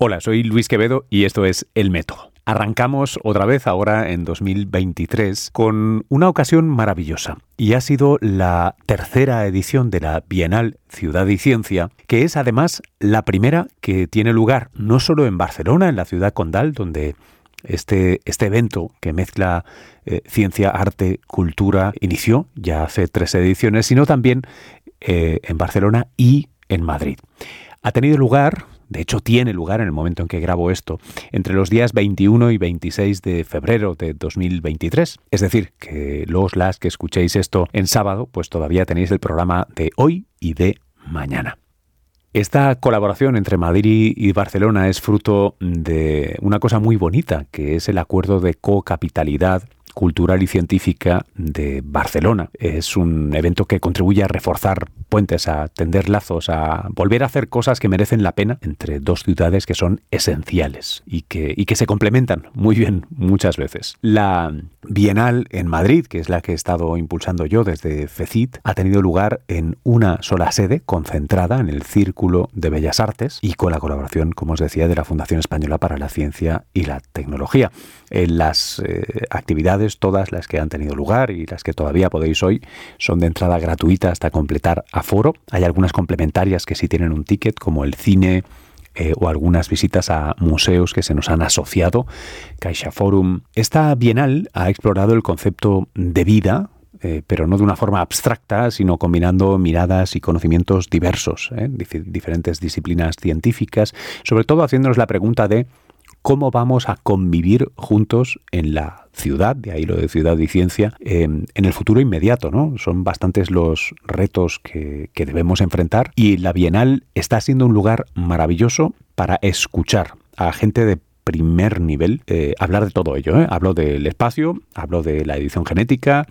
Hola, soy Luis Quevedo y esto es El Método. Arrancamos otra vez ahora en 2023 con una ocasión maravillosa y ha sido la tercera edición de la Bienal Ciudad y Ciencia, que es además la primera que tiene lugar no solo en Barcelona, en la ciudad condal, donde este, este evento que mezcla eh, ciencia, arte, cultura inició ya hace tres ediciones, sino también eh, en Barcelona y en Madrid. Ha tenido lugar de hecho tiene lugar en el momento en que grabo esto, entre los días 21 y 26 de febrero de 2023. Es decir, que los las que escuchéis esto en sábado, pues todavía tenéis el programa de hoy y de mañana. Esta colaboración entre Madrid y Barcelona es fruto de una cosa muy bonita, que es el acuerdo de co-capitalidad cultural y científica de Barcelona. Es un evento que contribuye a reforzar puentes, a tender lazos, a volver a hacer cosas que merecen la pena entre dos ciudades que son esenciales y que, y que se complementan muy bien muchas veces. La Bienal en Madrid, que es la que he estado impulsando yo desde FECIT, ha tenido lugar en una sola sede, concentrada en el Círculo de Bellas Artes y con la colaboración, como os decía, de la Fundación Española para la Ciencia y la Tecnología. En las eh, actividades todas las que han tenido lugar y las que todavía podéis hoy, son de entrada gratuita hasta completar aforo. Hay algunas complementarias que sí tienen un ticket, como el cine, eh, o algunas visitas a museos que se nos han asociado, Caixa Forum. Esta bienal ha explorado el concepto de vida, eh, pero no de una forma abstracta, sino combinando miradas y conocimientos diversos, ¿eh? diferentes disciplinas científicas, sobre todo haciéndonos la pregunta de cómo vamos a convivir juntos en la ciudad, de ahí lo de ciudad y ciencia, em, en el futuro inmediato, ¿no? Son bastantes los retos que, debemos enfrentar y la Bienal está siendo un lugar maravilloso para escuchar a gente de primer nivel eh, hablar de todo ello. ¿eh? Hablo del espacio, hablo de la edición genética,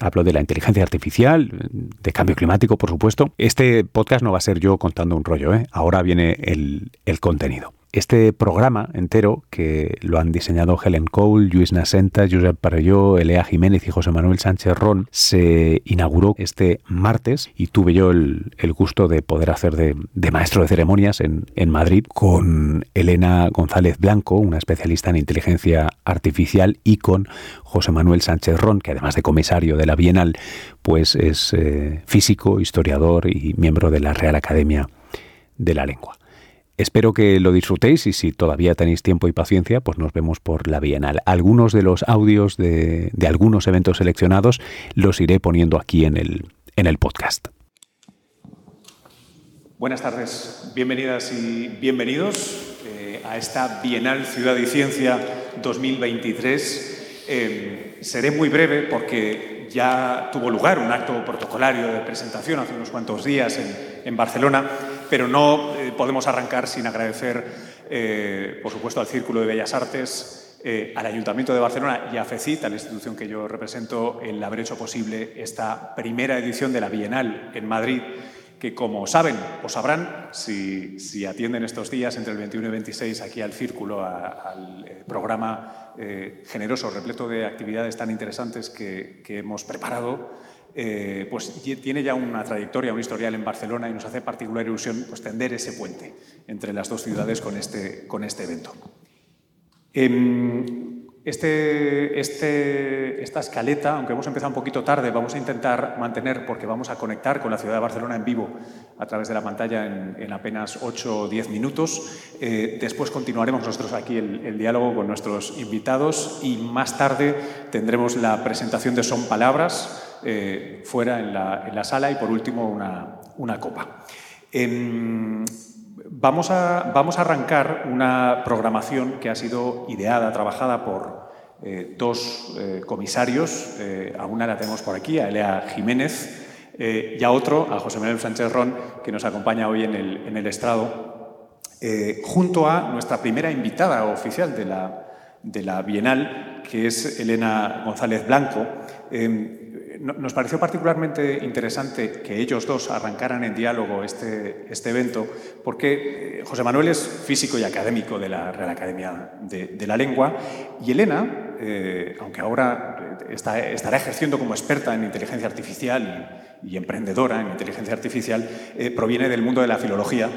Hablo de la inteligencia artificial, de cambio climático, por supuesto. Este podcast no va a ser yo contando un rollo, ¿eh? ahora viene el, el contenido. Este programa entero, que lo han diseñado Helen Cole, Luis Nasenta, Josep Parelló, Elea Jiménez y José Manuel Sánchez Ron, se inauguró este martes y tuve yo el, gusto de poder hacer de, maestro de ceremonias en, Madrid con Elena González Blanco, una especialista en inteligencia artificial, y con José Manuel Sánchez Ron, que además de comisario de la Bienal, pues es eh, físico, historiador y miembro de la Real Academia de la Lengua. Espero que lo disfrutéis y si todavía tenéis tiempo y paciencia, pues nos vemos por la Bienal. Algunos de los audios de, algunos eventos seleccionados los iré poniendo aquí en el, en el podcast. Buenas tardes, bienvenidas y bienvenidos eh, a esta Bienal Ciudad y Ciencia 2023. Eh, seré muy breve porque ya tuvo lugar un acto protocolario de presentación hace unos cuantos días en, en Barcelona pero no eh, podemos arrancar sin agradecer, eh, por supuesto, al Círculo de Bellas Artes, eh, al Ayuntamiento de Barcelona y a FECIT, a la institución que yo represento, el haber hecho posible esta primera edición de la Bienal en Madrid, que como saben o sabrán, si, atienden estos días entre el 21 y 26 aquí al Círculo, al programa generoso, repleto de actividades tan interesantes que hemos preparado, eh, pues tiene ya una trayectoria, un historial en Barcelona y nos hace particular ilusión pues, tender ese puente entre las dos ciudades con este, con este evento. Em, este, este, esta escaleta, aunque hemos empezado un poquito tarde, vamos a intentar mantener porque vamos a conectar con la ciudad de Barcelona en vivo a través de la pantalla en, apenas 8 o 10 minutos. Eh, después continuaremos nosotros aquí el, diálogo con nuestros invitados y más tarde tendremos la presentación de Son Palabras, eh, fuera en la, sala y por último una, copa. Em, vamos, a, vamos, a, arrancar una programación que ha sido ideada, trabajada por eh, dos eh, comisarios. a una la tenemos por aquí, a Elea Jiménez, y a otro, a José Manuel Sánchez Ron, que nos acompaña hoy en el, en el estrado, junto a nuestra primera invitada oficial de la, de la Bienal, que es Elena González Blanco. Em, nos pareció particularmente interesante que ellos dos arrancaran en diálogo este, este evento, porque eh, José Manuel es físico y académico de la Real Academia de, la Lengua y Elena, eh, aunque ahora está, estará ejerciendo como experta en inteligencia artificial y, emprendedora en inteligencia artificial, eh, proviene del mundo de la filología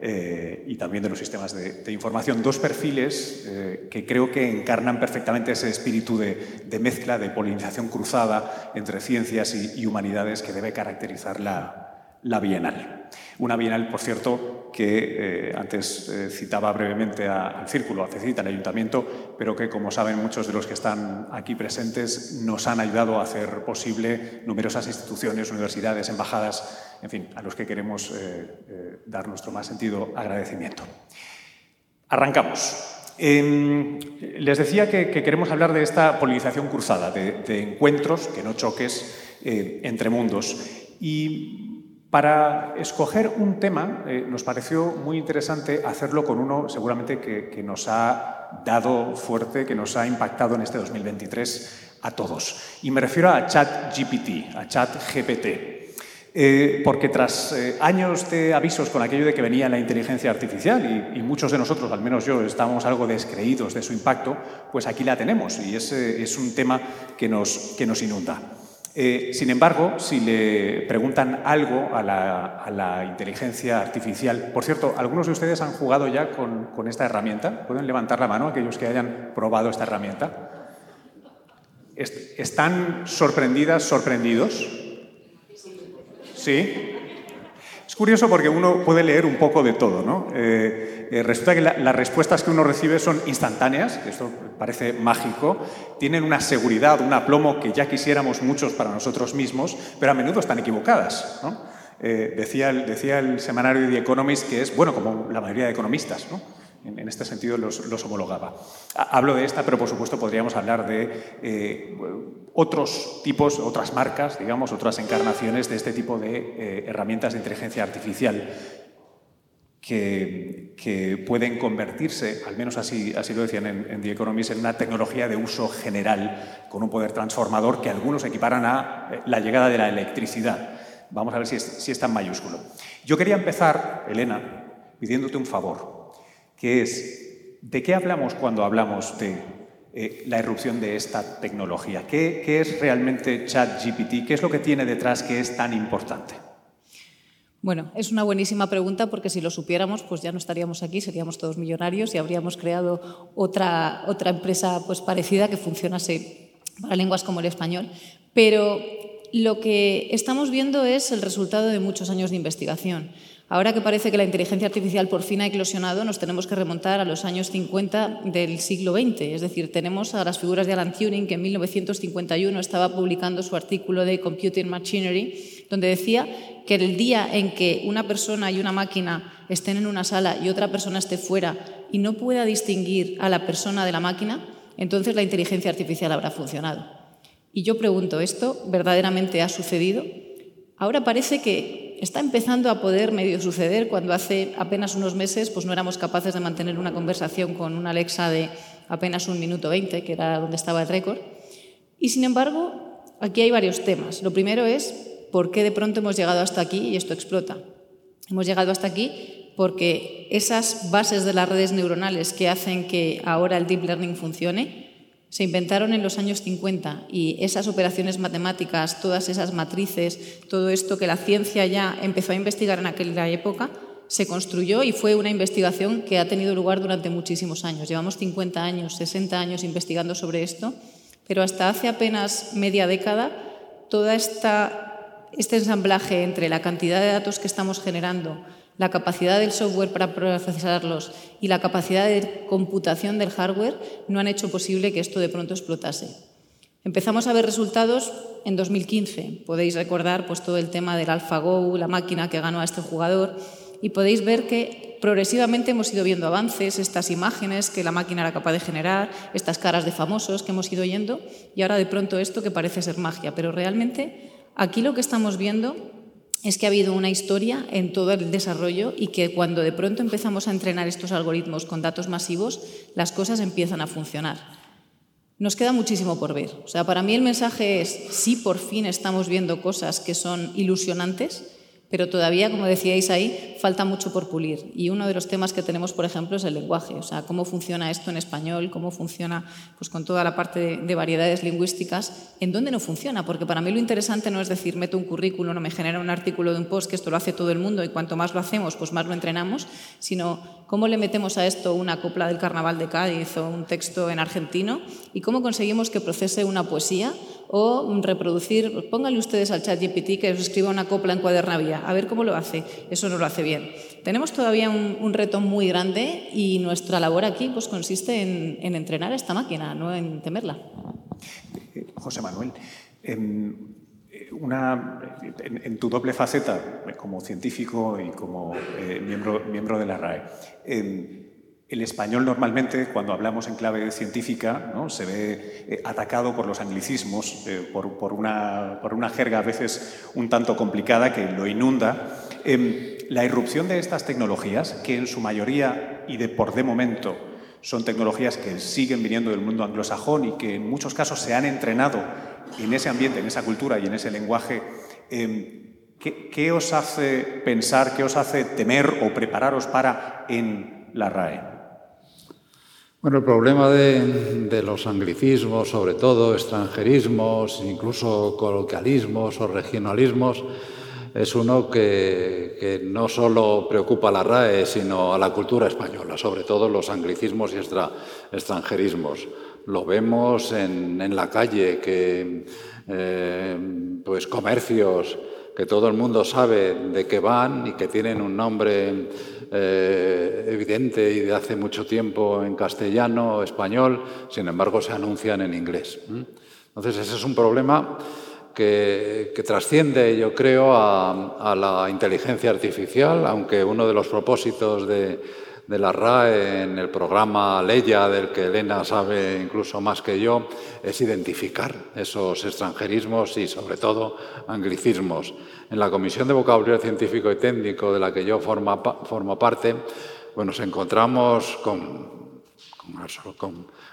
eh, y también de los sistemas de, información. Dos perfiles eh, que creo que encarnan perfectamente ese espíritu de, mezcla, de polinización cruzada entre ciencias y, humanidades que debe caracterizar la, la Bienal. Una bienal, por cierto, que eh, antes eh, citaba brevemente al Círculo, a CECIT, al Ayuntamiento, pero que, como saben muchos de los que están aquí presentes, nos han ayudado a hacer posible numerosas instituciones, universidades, embajadas, en fin, a los que queremos eh, dar nuestro más sentido agradecimiento. Arrancamos. Em, les decía que, queremos hablar de esta polinización cruzada, de, de encuentros, que no choques, entre mundos. Y para escoger un tema eh, nos pareció muy interesante hacerlo con uno seguramente que, nos ha dado fuerte, que nos ha impactado en este 2023 a todos. Y me refiero a ChatGPT, a ChatGPT. Eh, porque tras eh, años de avisos con aquello de que venía la inteligencia artificial, y, muchos de nosotros, al menos yo, estábamos algo descreídos de su impacto, pues aquí la tenemos y es, es un tema que nos, que nos inunda. Eh, sin embargo, si le preguntan algo a la, inteligencia artificial, por cierto, ¿algunos de ustedes han jugado ya con, esta herramienta? ¿Pueden levantar la mano aquellos que hayan probado esta herramienta? ¿Están sorprendidas, sorprendidos? ¿Sí? Curioso porque uno puede leer un poco de todo, ¿no? Eh, eh, resulta que las respuestas que uno recibe son instantáneas, esto parece mágico, tienen una seguridad, un aplomo que ya quisiéramos muchos para nosotros mismos, pero a menudo están equivocadas. Eh, decía, el, decía el semanario The Economist que es, bueno, como la mayoría de economistas, en, este sentido los, homologaba. Hablo de esta, pero por supuesto podríamos hablar de eh, otros tipos, otras marcas, digamos, otras encarnaciones de este tipo de herramientas de inteligencia artificial que, pueden convertirse, al menos así, así lo decían en, The Economist, en una tecnología de uso general con un poder transformador que algunos equiparan a eh, la llegada de la electricidad. Vamos a ver si es, si es tan mayúsculo. Yo quería empezar, Elena, pidiéndote un favor, que es, ¿de qué hablamos cuando hablamos de eh, la irrupción de esta tecnología? ¿Qué, ¿Qué es realmente ChatGPT? ¿Qué es lo que tiene detrás que es tan importante? Bueno, es una buenísima pregunta porque si lo supiéramos, pues ya no estaríamos aquí, seríamos todos millonarios y habríamos creado otra, otra empresa pues, parecida que funcionase para lenguas como el español. Pero lo que estamos viendo es el resultado de muchos años de investigación. Ahora que parece que la inteligencia artificial por fin ha eclosionado, nos tenemos que remontar a los años 50 del siglo XX. Es decir, tenemos a las figuras de Alan Turing, que en 1951 estaba publicando su artículo de Computing Machinery, donde decía que el día en que una persona y una máquina estén en una sala y otra persona esté fuera y no pueda distinguir a la persona de la máquina, entonces la inteligencia artificial habrá funcionado. Y yo pregunto, ¿esto verdaderamente ha sucedido? Ahora parece que está empezando a poder medio suceder cuando hace apenas unos meses pues no éramos capaces de mantener una conversación con una Alexa de apenas un minuto veinte, que era donde estaba el récord. Y sin embargo, aquí hay varios temas. Lo primero es por qué de pronto hemos llegado hasta aquí y esto explota. Hemos llegado hasta aquí porque esas bases de las redes neuronales que hacen que ahora el deep learning funcione se inventaron en los años 50 y esas operaciones matemáticas, todas esas matrices, todo esto que la ciencia ya empezó a investigar en aquella época, se construyó y fue una investigación que ha tenido lugar durante muchísimos años. Llevamos 50 años, 60 años investigando sobre esto, pero hasta hace apenas media década todo este ensamblaje entre la cantidad de datos que estamos generando, la capacidad del software para procesarlos y la capacidad de computación del hardware no han hecho posible que esto de pronto explotase. Empezamos a ver resultados en 2015. Podéis recordar pues, todo el tema del AlphaGo, la máquina que ganó a este jugador, y podéis ver que progresivamente hemos ido viendo avances, estas imágenes que la máquina era capaz de generar, estas caras de famosos que hemos ido oyendo, y ahora de pronto esto que parece ser magia. Pero realmente aquí lo que estamos viendo es que ha habido una historia en todo el desarrollo y que cuando de pronto empezamos a entrenar estos algoritmos con datos masivos, las cosas empiezan a funcionar. Nos queda muchísimo por ver. O sea, para mí el mensaje es, sí, por fin estamos viendo cosas que son ilusionantes, Pero todavía, como decíais ahí, falta mucho por pulir. Y uno de los temas que tenemos, por ejemplo, es el lenguaje. O sea, cómo funciona esto en español, cómo funciona pues, con toda la parte de, variedades lingüísticas, en dónde no funciona. Porque para mí lo interesante no es decir, meto un currículum o me genera un artículo de un post, que esto lo hace todo el mundo y cuanto más lo hacemos, pues más lo entrenamos, sino cómo le metemos a esto una copla del carnaval de Cádiz o un texto en argentino y cómo conseguimos que procese una poesía o reproducir, pónganle ustedes al chat GPT que os escriba una copla en cuadernavía, a ver cómo lo hace. Eso no lo hace bien. Tenemos todavía un, reto muy grande y nuestra labor aquí pues, consiste en, entrenar esta máquina, no en temerla. José Manuel, en, tu doble faceta como científico y como eh, miembro, miembro de la RAE, el español normalmente, cuando hablamos en clave científica, se ve eh, atacado por los anglicismos, eh, por, una, por, una, jerga a veces un tanto complicada que lo inunda. Em, la irrupción de estas tecnologías, que en su mayoría y de por de momento son tecnologías que siguen viniendo del mundo anglosajón y que en muchos casos se han entrenado en ese ambiente, en esa cultura y en ese lenguaje, em, ¿qué, ¿qué os hace pensar, qué os hace temer o prepararos para en la RAE? Bueno, el problema de, los anglicismos, sobre todo extranjerismos, incluso coloquialismos o regionalismos, es uno que, no solo preocupa a la RAE, sino a la cultura española, sobre todo los anglicismos y extranjerismos. Lo vemos en, la calle, que eh, pues comercios que todo el mundo sabe de qué van y que tienen un nombre eh, evidente y de hace mucho tiempo en castellano español, sin embargo se anuncian en inglés. Entonces ese es un problema que, trasciende, yo creo, a la inteligencia artificial, aunque uno de los propósitos de, de la RAE en el programa Leya, del que Elena sabe incluso más que yo, es identificar esos extranjerismos y sobre todo anglicismos. En la Comisión de Vocabulario Científico y Técnico de la que yo formo, formo parte, pues nos encontramos con,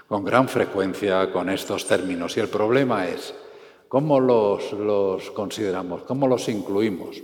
con, gran frecuencia con estos términos y el problema es cómo los, los consideramos, cómo los incluimos.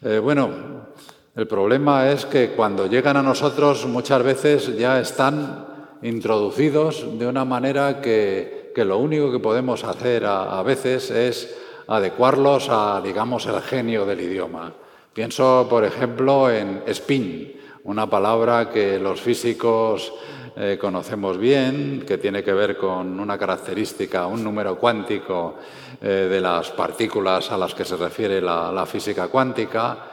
Eh, bueno, el problema es que cuando llegan a nosotros muchas veces ya están introducidos de una manera que, lo único que podemos hacer a, veces es adecuarlos a, digamos, el genio del idioma. Pienso, por ejemplo, en spin, una palabra que los físicos eh, conocemos bien, que tiene que ver con una característica, un número cuántico eh, de las partículas a las que se refiere la física cuántica.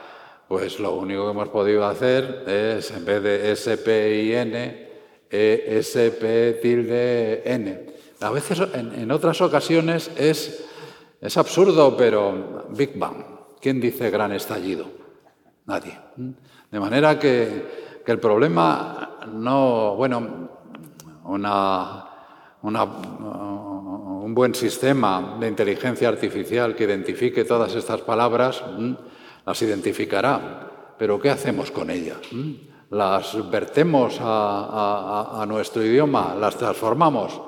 Pues lo único que hemos podido hacer es, en vez de S-P-I-N, E-S-P tilde N. A veces, en, otras ocasiones, es, es absurdo, pero Big Bang. ¿Quién dice gran estallido? Nadie. De manera que, que el problema no, bueno, una, una, un buen sistema de inteligencia artificial que identifique todas estas palabras las identificará, pero ¿qué hacemos con ellas? ¿Mm? ¿Las vertemos a, nuestro idioma? ¿Las transformamos?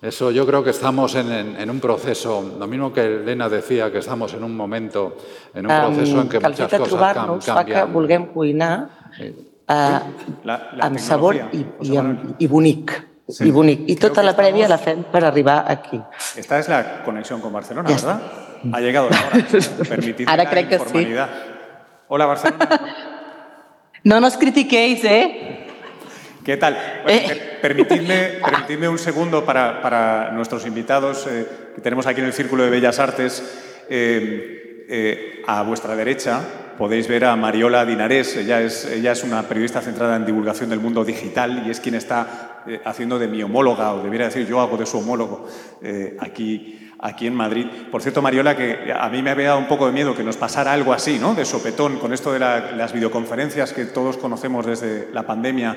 Eso yo creo que estamos en, un proceso, lo mismo que Elena decía, que estamos en un momento, en un proceso en que muchas cosas cambian. fa que vulguem cuinar eh, sabor y i, bonic. Sí. I tota la prèvia la fem per arribar aquí. Esta es la conexión con Barcelona, ¿verdad? Ha llegado la hora. Permitidme Ara crec que sí. Hola, Barcelona. No nos critiquéis, ¿eh? ¿Qué tal? Eh. permitidme, permitidme, un segundo para, para nuestros invitados eh, que tenemos aquí en el Círculo de Bellas Artes. Eh, a vuestra derecha podéis ver a Mariola Dinarés. Ella es, ella es una periodista centrada en divulgación del mundo digital y es quien está haciendo de mi homóloga, o debiera decir yo hago de su homólogo aquí aquí en Madrid. Por cierto, Mariola, que a mí me había dado un poco de miedo que nos pasara algo así, ¿no? De sopetón, con esto de las videoconferencias que todos conocemos desde la pandemia,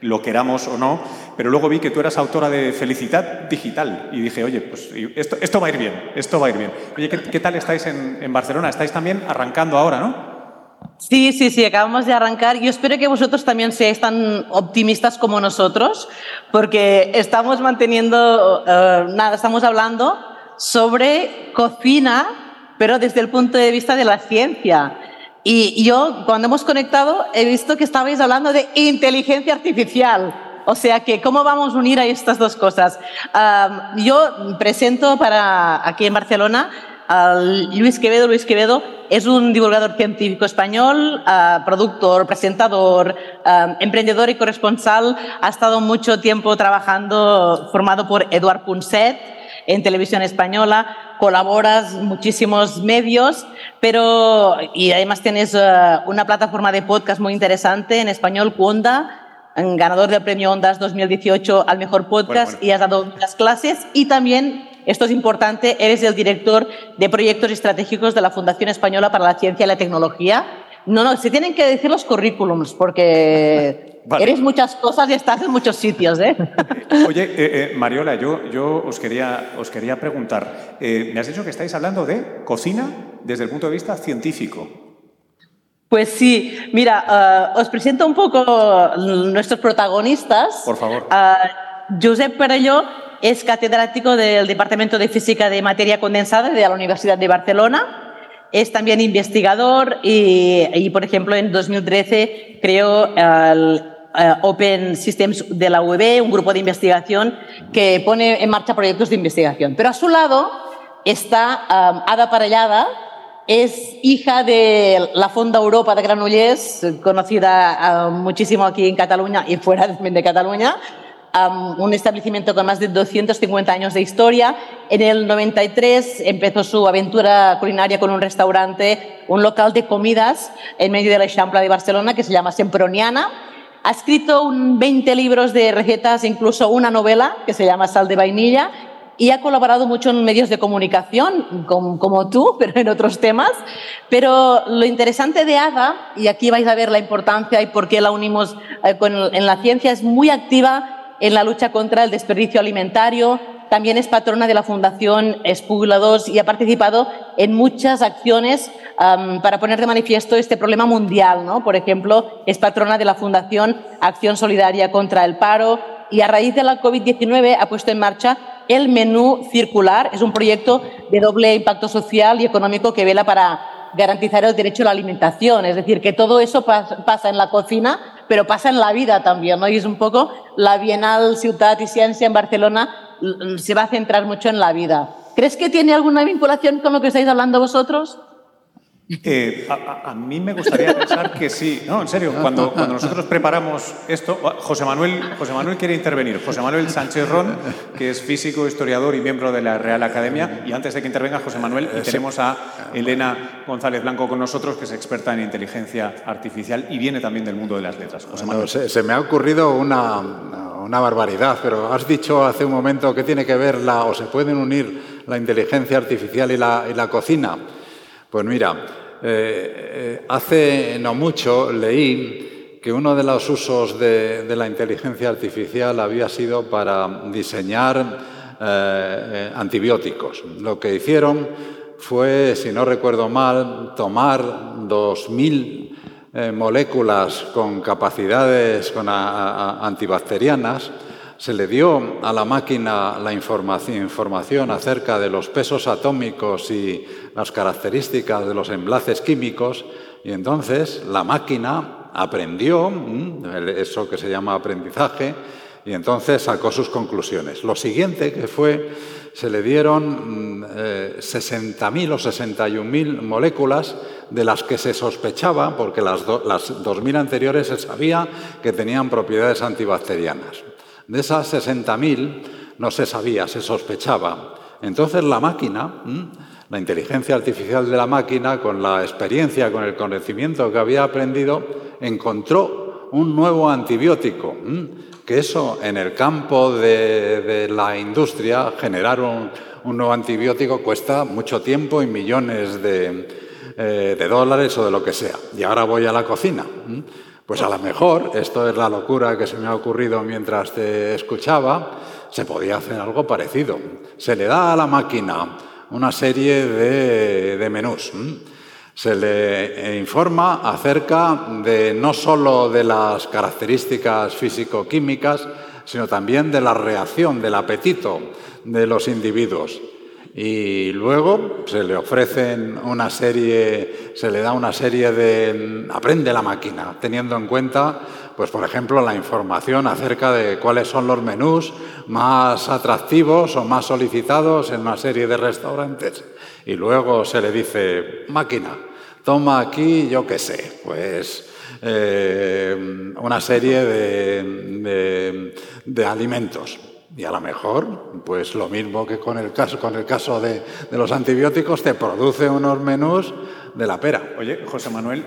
lo queramos o no, pero luego vi que tú eras autora de Felicidad Digital y dije, oye, pues esto, esto va a ir bien, esto va a ir bien. Oye, ¿qué, tal estáis en, en Barcelona? Estáis también arrancando ahora, ¿no? Sí, sí, sí, acabamos de arrancar. Yo espero que vosotros también seáis tan optimistas como nosotros, porque estamos manteniendo, eh, nada, estamos hablando sobre cocina, pero desde el punto de vista de la ciencia. Y yo, cuando hemos conectado, he visto que estabais hablando de inteligencia artificial. O sea que, ¿cómo vamos a unir a estas dos cosas? yo presento para aquí en Barcelona Luis Quevedo. Luis Quevedo es un divulgador científico español, uh, productor, presentador, uh, emprendedor y corresponsal. Ha estado mucho tiempo trabajando, formado por Eduard Punset en televisión española. Colaboras muchísimos medios, pero y además tienes uh, una plataforma de podcast muy interesante en español, Cuonda ganador del premio Ondas 2018 al mejor podcast y has dado muchas clases y también esto es importante, eres el director de proyectos estratégicos de la Fundación Española para la Ciencia y la Tecnología. No, no, se tienen que decir los currículums porque eres muchas cosas y estás en muchos sitios. ¿eh? Oye, eh, eh, Mariola, yo, yo os, quería, os quería preguntar, me has dicho que estáis hablando de cocina desde el punto de vista científico. Pues sí, mira, os presento un poco nuestros protagonistas. Por favor. Josep Perelló es catedrático del Departamento de Física de Materia Condensada de la Universidad de Barcelona. Es también investigador y, por ejemplo, en 2013 creó el eh, Open Systems de la UB, un grupo de investigación que pone en marcha proyectos de investigación. Pero a su lado está um, Ada Parellada, es hija de la Fonda Europa de Granollers, conocida uh, muchísimo aquí en Cataluña y fuera de Cataluña, un establecimiento con más de 250 años de historia. En el 93 empezó su aventura culinaria con un restaurante, un local de comidas en medio de la Champla de Barcelona que se llama Semproniana. Ha escrito un 20 libros de recetas, incluso una novela que se llama Sal de Vainilla y ha colaborado mucho en medios de comunicación, como, tú, pero en otros temas. Pero lo interesante de Ada, y aquí vais a ver la importancia y por qué la unimos eh, en la ciencia, es muy activa en la lucha contra el desperdicio alimentario. También es patrona de la Fundación Espugla 2 y ha participado en muchas acciones para poner de manifiesto este problema mundial. ¿no? Por ejemplo, es patrona de la Fundación Acción Solidaria contra el Paro y a raíz de la COVID-19 ha puesto en marcha el menú circular. Es un proyecto de doble impacto social y económico que vela para garantizar el derecho a la alimentación. Es decir, que todo eso pasa en la cocina, pero pasa en la vida también. ¿no? Y es un poco la Bienal Ciudad y Ciencia en Barcelona se va a centrar mucho en la vida. ¿Crees que tiene alguna vinculación con lo que estáis hablando vosotros? Eh, a, mí me gustaría pensar que sí. No, en serio, cuando, cuando nosotros preparamos esto, José Manuel, José Manuel quiere intervenir. José Manuel Sánchez Ron, que es físico, historiador y miembro de la Real Academia. Y antes de que intervenga José Manuel, eh, tenemos a Elena González Blanco con nosotros, que es experta en inteligencia artificial y viene también del mundo de las letras. José Manuel. se, me ha ocurrido una, una barbaridad, pero has dicho hace un momento que tiene que ver la, o se pueden unir la inteligencia artificial y la, y la cocina. Pues mira, eh, eh, hace no mucho leí que uno de los usos de, la inteligencia artificial había sido para diseñar eh, antibióticos. Lo que hicieron fue, si no recuerdo mal, tomar 2.000 moléculas con capacidades con antibacterianas, se le dio a la máquina la información, acerca de los pesos atómicos y las características de los enlaces químicos y entonces la máquina aprendió mm, eso que se llama aprendizaje y entonces sacó sus conclusiones. Lo siguiente que fue, se le dieron 60.000 mm, eh, o 61.000 moléculas de las que se sospechaba, porque las, las 2.000 anteriores se sabía que tenían propiedades antibacterianas. De esas 60.000 no se sabía, se sospechaba. Entonces la máquina, la inteligencia artificial de la máquina, con la experiencia, con el conocimiento que había aprendido, encontró un nuevo antibiótico. Que eso en el campo de, la industria, generar un, nuevo antibiótico cuesta mucho tiempo y millones de, eh, de, dólares o de lo que sea. Y ahora voy a la cocina. Pues a lo mejor, esto es la locura que se me ha ocurrido mientras te escuchaba, se podía hacer algo parecido. Se le da a la máquina una serie de, menús. Se le informa acerca de no solo de las características físico-químicas, sino también de la reacción, del apetito de los individuos. Y luego se le ofrecen una serie, se le da una serie de aprende la máquina, teniendo en cuenta, pues por ejemplo, la información acerca de cuáles son los menús más atractivos o más solicitados en una serie de restaurantes. Y luego se le dice, máquina, toma aquí, yo qué sé, pues eh, una serie de, de alimentos y a lo mejor, pues lo mismo que con el caso, con el caso de, los antibióticos, te produce unos menús de la pera. Oye, José Manuel,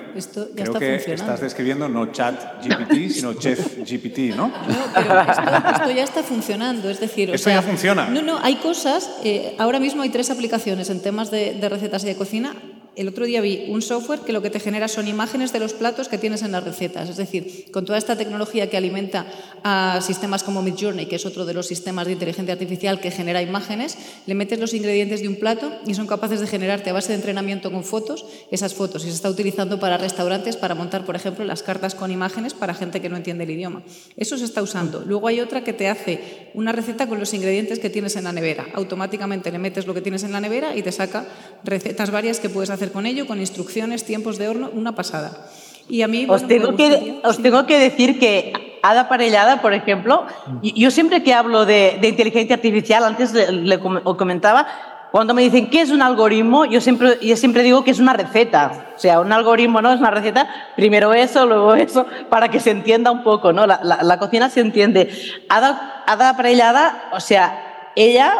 creo que estás describiendo no chat GPT, sino chef GPT, ¿no? No, pero esto, ya está funcionando, es decir... ¿Esto ya funciona? No, no, hay cosas, eh, ahora mismo hay tres aplicaciones en temas de, de recetas y de cocina el otro día vi un software que lo que te genera son imágenes de los platos que tienes en las recetas. Es decir, con toda esta tecnología que alimenta a sistemas como Midjourney, que es otro de los sistemas de inteligencia artificial que genera imágenes, le metes los ingredientes de un plato y son capaces de generarte a base de entrenamiento con fotos esas fotos. Y se está utilizando para restaurantes para montar, por ejemplo, las cartas con imágenes para gente que no entiende el idioma. Eso se está usando. Luego hay otra que te hace una receta con los ingredientes que tienes en la nevera. Automáticamente le metes lo que tienes en la nevera y te saca recetas varias que puedes hacer con ello, con instrucciones, tiempos de horno, una pasada. Y a mí, os, tengo, que, os tengo que decir que Ada Parellada, por ejemplo, yo siempre que hablo de, inteligencia artificial, antes le, comentaba, cuando me dicen qué es un algoritmo, yo siempre, yo siempre digo que es una receta. O sea, un algoritmo no es una receta, primero eso, luego eso, para que se entienda un poco, ¿no? La, la, cocina se entiende. Ada, Ada Parellada, o sea, ella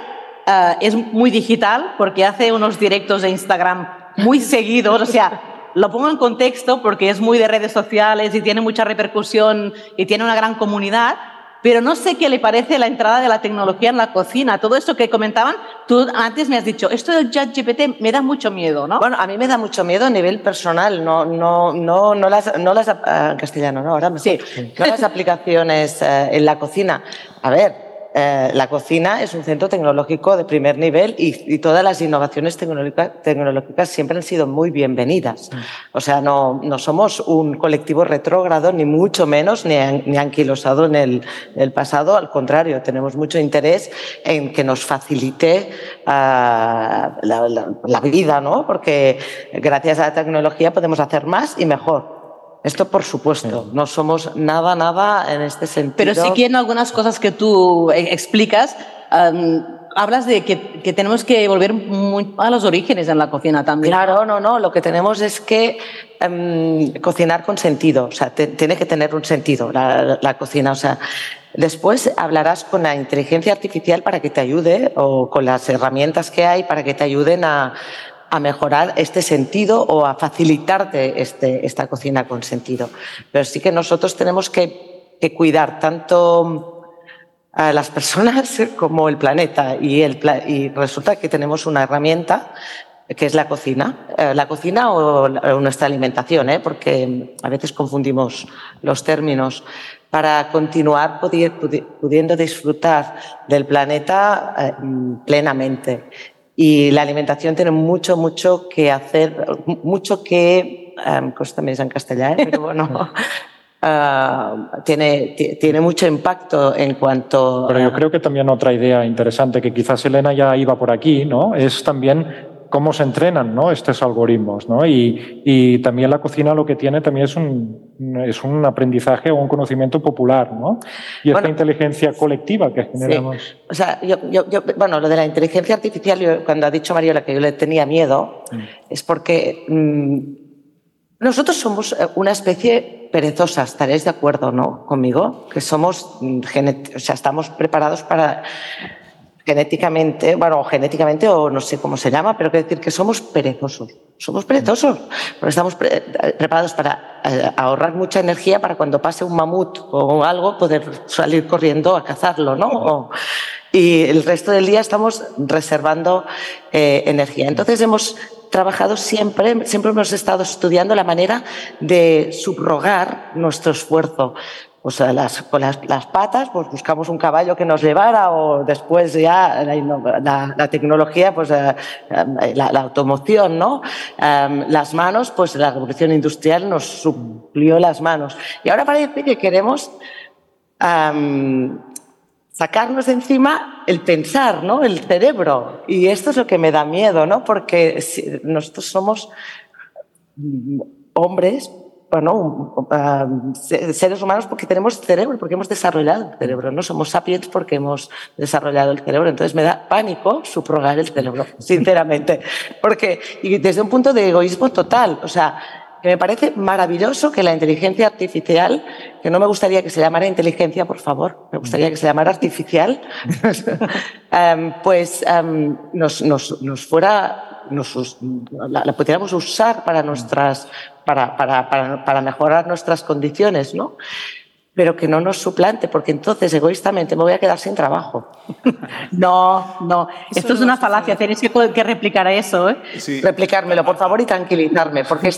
uh, es muy digital porque hace unos directos de Instagram muy seguidos, o sea, lo pongo en contexto porque es muy de redes sociales y tiene mucha repercusión y tiene una gran comunidad, pero no sé qué le parece la entrada de la tecnología en la cocina. Todo esto que comentaban, tú antes me has dicho, esto del chat GPT me da mucho miedo, ¿no? Bueno, a mí me da mucho miedo a nivel personal, no, no, no, no las, no las, en castellano, ¿no? Ahora Sí. No las aplicaciones eh, en la cocina. A ver, eh, la cocina es un centro tecnológico de primer nivel y, todas las innovaciones tecnológicas, siempre han sido muy bienvenidas. O sea, no, no somos un colectivo retrógrado, ni mucho menos, ni, ni anquilosado en el, pasado. Al contrario, tenemos mucho interés en que nos facilite ah, la, la vida, ¿no? Porque gracias a la tecnología podemos hacer más y mejor. Esto por supuesto, no somos nada, nada en este sentido. Pero sí que en algunas cosas que tú eh, explicas, hablas de que, que, tenemos que volver muy a los orígenes en la cocina también. Claro, no, no, lo que tenemos es que em, cocinar con sentido, o sea, tiene que tener un sentido la, la cocina, o sea, Después hablarás con la inteligencia artificial para que te ayude o con las herramientas que hay para que te ayuden a, a mejorar este sentido o a facilitarte este, esta cocina con sentido. Pero sí que nosotros tenemos que, cuidar tanto a las personas como el planeta y, el, y resulta que tenemos una herramienta que es la cocina, eh, la cocina o, nuestra alimentación, ¿eh? porque a veces confundimos los términos, para continuar pudiendo disfrutar del planeta eh, plenamente. Y la alimentación tiene mucho, mucho que hacer, mucho que, um, también en castellano, ¿eh? pero bueno, uh, tiene, tiene mucho impacto en cuanto... Pero yo creo que también otra idea interesante, que quizás Elena ya iba por aquí, ¿no? es también cómo se entrenan ¿no? estos algoritmos. ¿no? Y, y, también la cocina lo que tiene también es un, es un aprendizaje o un conocimiento popular. ¿no? Y esta inteligencia colectiva que generamos. O sea, yo, yo, yo, bueno, lo de la inteligencia artificial, cuando ha dicho Mariola que yo le tenía miedo, mm. es porque mm, nosotros somos eh, una especie perezosa, estaréis de acuerdo ¿no? conmigo, que somos, mm, o sea, estamos preparados para genéticamente, bueno, genéticamente o no sé cómo se llama, pero quiero decir que somos perezosos. Somos perezosos, porque estamos preparados para eh, ahorrar mucha energía para cuando pase un mamut o algo poder salir corriendo a cazarlo, ¿no? y el resto del día estamos reservando eh, energía. Entonces hemos trabajado siempre, siempre hemos estado estudiando la manera de subrogar nuestro esfuerzo pues las, con las, las, patas, pues buscamos un caballo que nos llevara o después ya la, tecnología, pues eh, eh, la, automoción, ¿no? Em, las manos, pues la revolución industrial nos suplió las manos. Y ahora parece que queremos um, sacarnos encima el pensar, ¿no? El cerebro. Y esto es lo que me da miedo, ¿no? Porque nosotros somos hombres, bueno, seres humanos porque tenemos cerebro, porque hemos desarrollado el cerebro, no somos sapiens porque hemos desarrollado el cerebro. Entonces me da pánico subrogar el cerebro, sinceramente, porque y desde un punto de egoísmo total, o sea, que me parece maravilloso que la inteligencia artificial, que no me gustaría que se llamara inteligencia, por favor, me gustaría que se llamara artificial, em, pues em, nos, nos, nos, fuera, nos, la, la, pudiéramos usar para, nuestras, para, para, para, para mejorar nuestras condiciones, ¿no? pero que no nos suplante, porque entonces egoístamente me voy a quedar sin trabajo. No, no, esto es una falacia, tenéis que, que replicar a eso. ¿eh? Replicármelo, por favor, y tranquilizarme, porque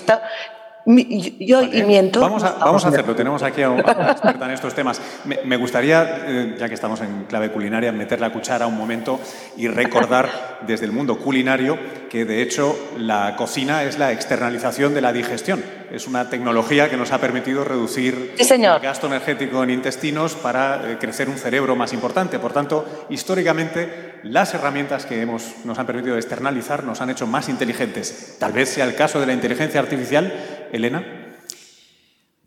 yo y miento. Vamos a, vamos a hacerlo. Tenemos aquí a una experta en estos temas. Me, gustaría, eh, ya que estamos en clave culinaria, meter la cuchara un momento y recordar desde el mundo culinario que, de hecho, la cocina es la externalización de la digestión. Es una tecnología que nos ha permitido reducir el gasto energético en intestinos para eh, crecer un cerebro más importante. Por tanto, históricamente, las herramientas que hemos, nos han permitido externalizar nos han hecho más inteligentes. Tal vez sea el caso de la inteligencia artificial Elena.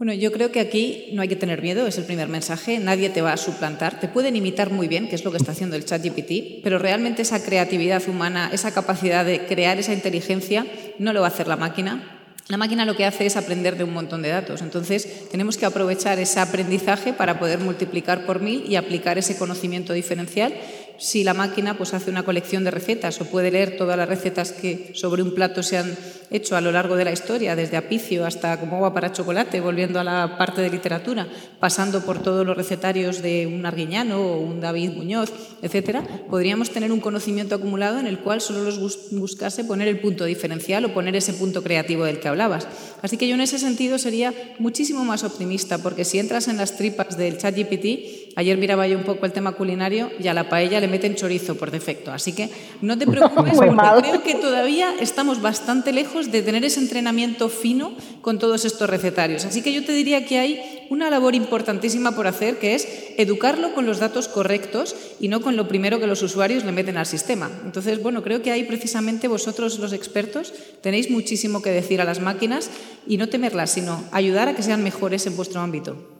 Bueno, yo creo que aquí no hay que tener miedo, es el primer mensaje. Nadie te va a suplantar. Te pueden imitar muy bien, que es lo que está haciendo el ChatGPT, pero realmente esa creatividad humana, esa capacidad de crear esa inteligencia, no lo va a hacer la máquina. La máquina lo que hace es aprender de un montón de datos. Entonces, tenemos que aprovechar ese aprendizaje para poder multiplicar por mil y aplicar ese conocimiento diferencial si la máquina pues, hace una colección de recetas o puede leer todas las recetas que sobre un plato se han hecho a lo largo de la historia, desde apicio hasta como agua para chocolate, volviendo a la parte de literatura, pasando por todos los recetarios de un Arguiñano o un David Muñoz, etcétera, podríamos tener un conocimiento acumulado en el cual solo nos buscase poner el punto diferencial o poner ese punto creativo del que hablabas. Así que yo en ese sentido sería muchísimo más optimista, porque si entras en las tripas del chat GPT, ayer miraba yo un poco el tema culinario y a la paella le meten chorizo por defecto. Así que no te preocupes, porque creo que todavía estamos bastante lejos de tener ese entrenamiento fino con todos estos recetarios. Así que yo te diría que hay una labor importantísima por hacer, que es educarlo con los datos correctos y no con lo primero que los usuarios le meten al sistema. Entonces, bueno, creo que ahí precisamente vosotros, los expertos, tenéis muchísimo que decir a las máquinas y no temerlas, sino ayudar a que sean mejores en vuestro ámbito.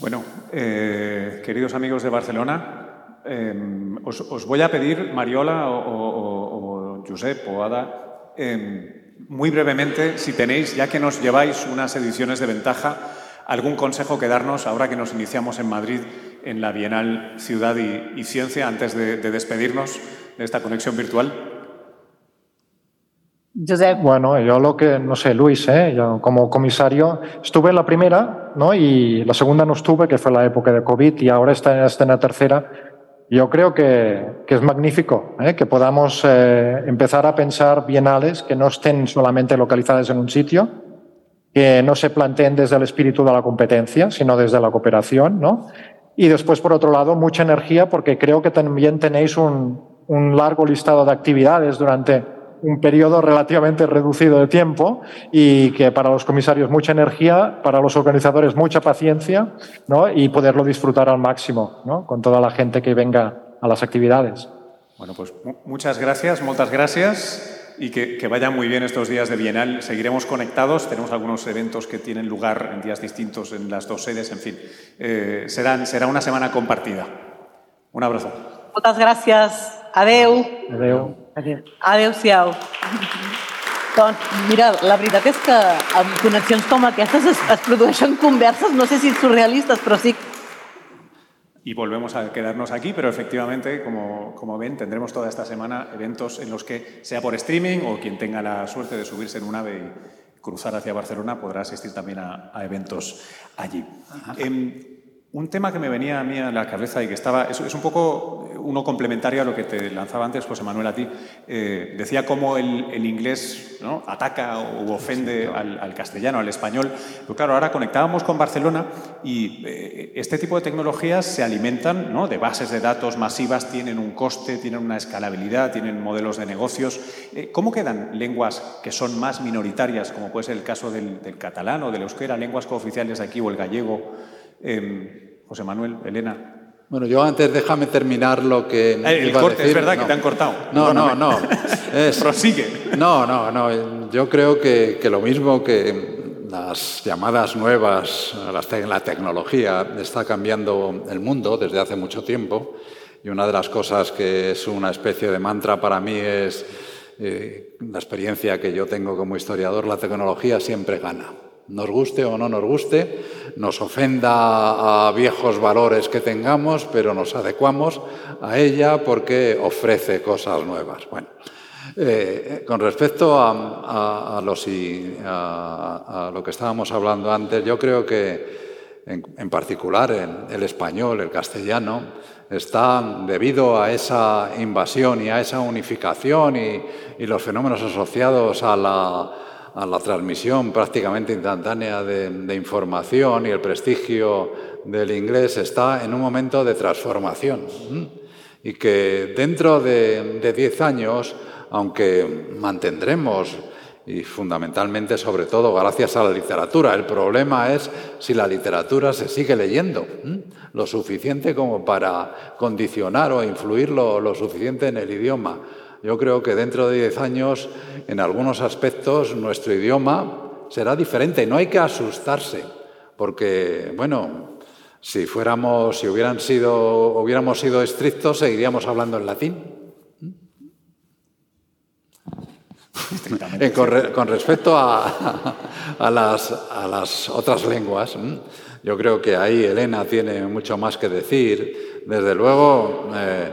Bueno, eh, queridos amigos de Barcelona, eh, os, voy a pedir, Mariola o, Josep o Ada, eh, muy brevemente, si tenéis, ya que nos lleváis unas ediciones de ventaja, algún consejo que darnos ahora que nos iniciamos en Madrid en la Bienal Ciudad y, Ciencia, antes de despedirnos de esta conexión virtual. Bueno, yo lo que, no sé, Luis, ¿eh? yo como comisario estuve en la primera, ¿no? Y la segunda no estuve, que fue la época de COVID, y ahora está, en la tercera. Yo creo que, que es magnífico ¿eh? que podamos eh, empezar a pensar bienales que no estén solamente localizadas en un sitio, que no se planteen desde el espíritu de la competencia, sino desde la cooperación, ¿no? Y después, por otro lado, mucha energía, porque creo que también tenéis un, un largo listado de actividades durante un periodo relativamente reducido de tiempo y que para los comisarios mucha energía, para los organizadores mucha paciencia ¿no? y poderlo disfrutar al máximo ¿no? con toda la gente que venga a las actividades. Bueno, pues muchas gracias, muchas gracias y que, que, vayan muy bien estos días de Bienal. Seguiremos conectados, tenemos algunos eventos que tienen lugar en días distintos en las dos sedes, en fin, eh, serán, será una semana compartida. Un abrazo. Muchas gracias. Adeu. Adeu. Adéu-siau. Doncs mira, la veritat és que amb connexions com aquestes es, es produeixen converses, no sé si surrealistes, però sí Y volvemos a quedarnos aquí, pero efectivamente, como, como, ven, tendremos toda esta semana eventos en los que, sea por streaming o quien tenga la suerte de subirse en un ave y cruzar hacia Barcelona, podrá asistir también a, a eventos allí. Un tema que me venía a mí a la cabeza y que estaba, es, es un poco uno complementario a lo que te lanzaba antes, José Manuel, a ti. Eh, decía cómo el, inglés ¿no? ataca o ofende al, castellano, al español. Pero claro, ahora conectábamos con Barcelona y eh, este tipo de tecnologías se alimentan ¿no? de bases de datos masivas, tienen un coste, tienen una escalabilidad, tienen modelos de negocios. Eh, ¿Cómo quedan lenguas que son más minoritarias, como puede ser el caso del, del catalán o del euskera, lenguas cooficiales aquí o el gallego? Em, José Manuel, Elena. Bueno, yo antes déjame terminar lo que eh, el corte, Es verdad que te han cortado. No, no, no. Prosigue. No, no, no. Yo creo que, que, lo mismo que las llamadas nuevas, la tecnología está cambiando el mundo desde hace mucho tiempo. Y una de las cosas que es una especie de mantra para mí es eh, la experiencia que yo tengo como historiador, la tecnología siempre gana nos guste o no nos guste, nos ofenda a viejos valores que tengamos, pero nos adecuamos a ella porque ofrece cosas nuevas. Bueno, eh, con respecto a, lo que estábamos hablando antes, yo creo que en, particular el español, el castellano, está debido a esa invasión y a esa unificación y los fenómenos asociados a la a la transmisión prácticamente instantánea de, información y el prestigio del inglés está en un momento de transformación. Y que dentro de 10 años, aunque mantendremos y fundamentalmente, sobre todo, gracias a la literatura. El problema es si la literatura se sigue leyendo lo suficiente como para condicionar o influir lo suficiente en el idioma. Yo creo que dentro de 10 años, en algunos aspectos, nuestro idioma será diferente. No hay que asustarse, porque, bueno, si fuéramos, si hubieran sido, hubiéramos sido estrictos, seguiríamos hablando en latín. Con, respecto a, las, a, las, otras lenguas, yo creo que ahí Elena tiene mucho más que decir. Desde luego, eh,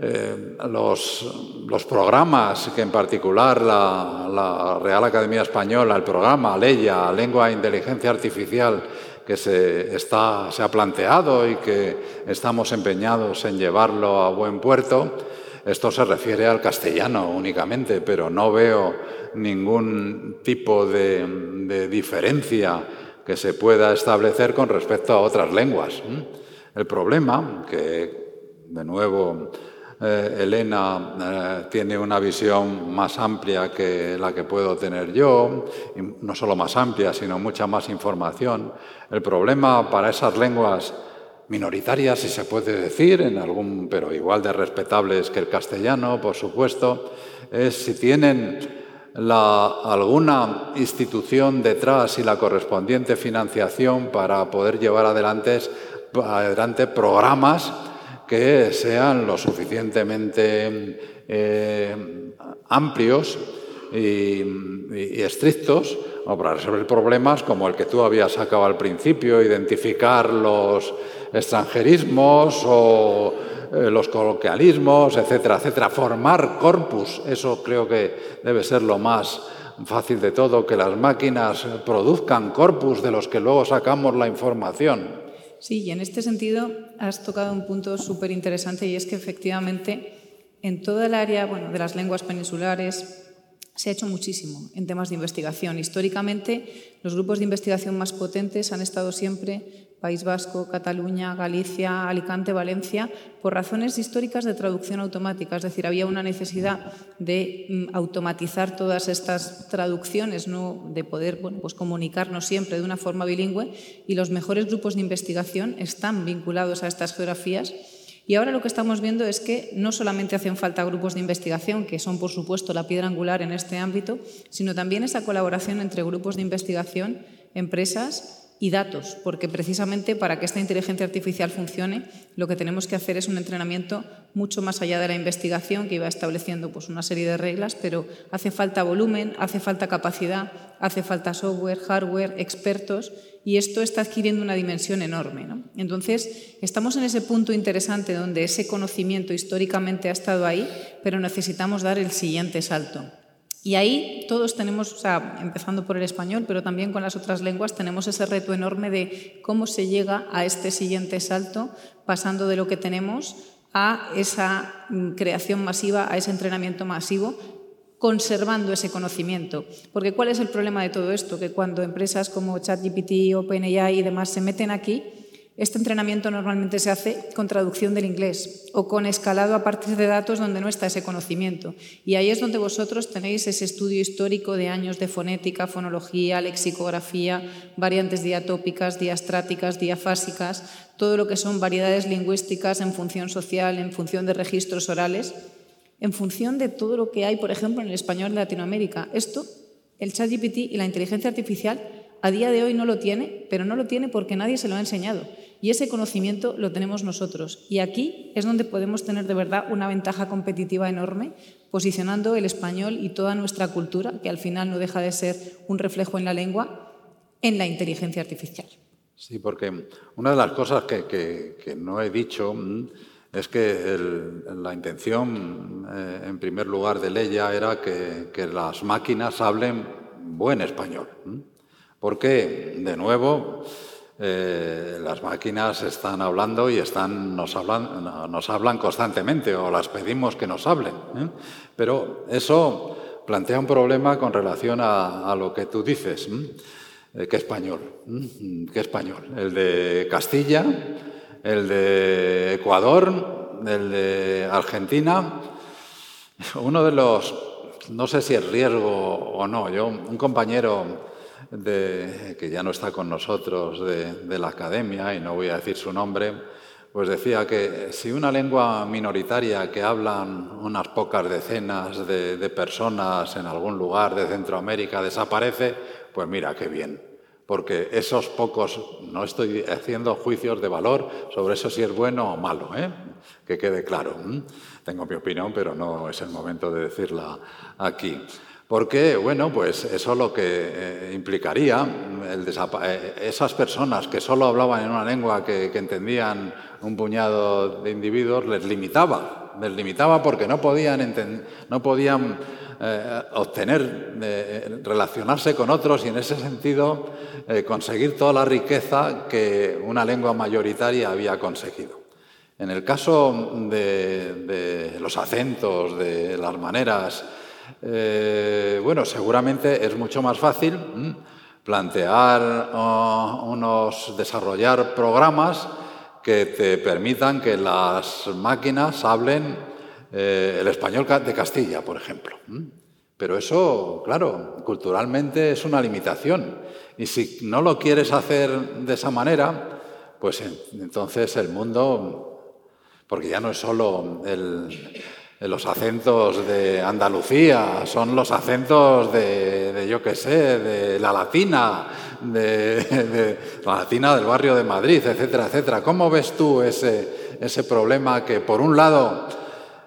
eh, los, programas que en particular la, Real Academia Española, el programa Leia, Lengua e Inteligencia Artificial, que se, está, se ha planteado y que estamos empeñados en llevarlo a buen puerto, esto se refiere al castellano únicamente, pero no veo ningún tipo de diferencia que se pueda establecer con respecto a otras lenguas. El problema, que de nuevo eh, Elena eh, tiene una visión más amplia que la que puedo tener yo, no solo más amplia, sino mucha más información. El problema para esas lenguas minoritarias, si se puede decir, en algún, pero igual de respetables que el castellano, por supuesto, es si tienen alguna institución detrás y la correspondiente financiación para poder llevar adelante programas que sean lo suficientemente eh, amplios y, estrictos para resolver problemas como el que tú habías sacado al principio, identificar los extranjerismos o eh, los coloquialismos, etcétera, etcétera. Formar corpus, eso creo que debe ser lo más fácil de todo, que las máquinas produzcan corpus de los que luego sacamos la información. Sí, y en este sentido has tocado un punto súper interesante y es que efectivamente en toda el área bueno, de las lenguas peninsulares se ha hecho muchísimo en temas de investigación. Históricamente, los grupos de investigación más potentes han estado siempre País Vasco, Cataluña, Galicia, Alicante, Valencia, por razones históricas de traducción automática. Es decir, había una necesidad de mm, automatizar todas estas traducciones, de poder pues comunicarnos siempre de una forma bilingüe, y los mejores grupos de investigación están vinculados a estas geografías. Y ahora lo que estamos viendo es que no solamente hacen falta grupos de investigación, que son por supuesto la piedra angular en este ámbito, sino también esa colaboración entre grupos de investigación, empresas y datos, porque precisamente para que esta inteligencia artificial funcione, lo que tenemos que hacer es un entrenamiento mucho más allá de la investigación, que iba estableciendo pues, una serie de reglas, pero hace falta volumen, hace falta capacidad, hace falta software, hardware, expertos, y esto está adquiriendo una dimensión enorme. Entonces, estamos en ese punto interesante donde ese conocimiento históricamente ha estado ahí, pero necesitamos dar el siguiente salto. Y ahí todos tenemos, o sea, empezando por el español, pero también con las otras lenguas, tenemos ese reto enorme de cómo se llega a este siguiente salto, pasando de lo que tenemos a esa mm, creación masiva, a ese entrenamiento masivo, conservando ese conocimiento. Porque ¿cuál es el problema de todo esto? Que cuando empresas como ChatGPT, OpenAI y demás se meten aquí, Este entrenamiento normalmente se hace con traducción del inglés o con escalado a partir de datos donde no está ese conocimiento. Y ahí es donde vosotros tenéis ese estudio histórico de años de fonética, fonología, lexicografía, variantes diatópicas, diastráticas, diafásicas, todo lo que son variedades lingüísticas en función social, en función de registros orales, en función de todo lo que hay, por ejemplo, en el español de Latinoamérica. Esto, el ChatGPT y la inteligencia artificial a día de hoy no lo tiene, pero no lo tiene porque nadie se lo ha enseñado. Y ese conocimiento lo tenemos nosotros. Y aquí es donde podemos tener de verdad una ventaja competitiva enorme, posicionando el español y toda nuestra cultura, que al final no deja de ser un reflejo en la lengua, en la inteligencia artificial. Sí, porque una de las cosas que, no he dicho mm, es que la intención, eh, en primer lugar, de Leia era que, que las máquinas hablen buen español. Porque, de nuevo, eh, las máquinas están hablando y están, nos, hablan, nos hablan constantemente o las pedimos que nos hablen. ¿eh? Pero eso plantea un problema con relación a, lo que tú dices. Eh, ¿Qué español? ¿Qué español? ¿El de Castilla? ¿El de Ecuador? ¿El de Argentina? Uno de los, no sé si es riesgo o no, yo, un compañero de, que ya no está con nosotros de, la academia, y no voy a decir su nombre, pues decía que si una lengua minoritaria que hablan unas pocas decenas de, de, personas en algún lugar de Centroamérica desaparece, pues mira qué bien. Porque esos pocos, no estoy haciendo juicios de valor sobre eso si es bueno o malo, ¿eh? que quede claro. Tengo mi opinión, pero no es el momento de decirla aquí. Porque, bueno, pues eso lo que eh, implicaría, eh, esas personas que solo hablaban en una lengua que, entendían un puñado de individuos, les limitaba, les limitaba porque no podían, no podían eh, obtener, relacionarse con otros y en ese sentido conseguir toda la riqueza que una lengua mayoritaria había conseguido. En el caso de los acentos, de las maneras, eh, bueno, seguramente es mucho más fácil plantear unos, desarrollar programas que te permitan que las máquinas hablen eh, el español de Castilla, por ejemplo. Pero eso, claro, culturalmente es una limitación. Y si no lo quieres hacer de esa manera, pues entonces el mundo, porque ya no es solo el, los acentos de Andalucía, son los acentos de, yo qué sé, de la latina, de, la latina del barrio de Madrid, etcétera, etcétera. ¿Cómo ves tú ese, ese problema que, por un lado,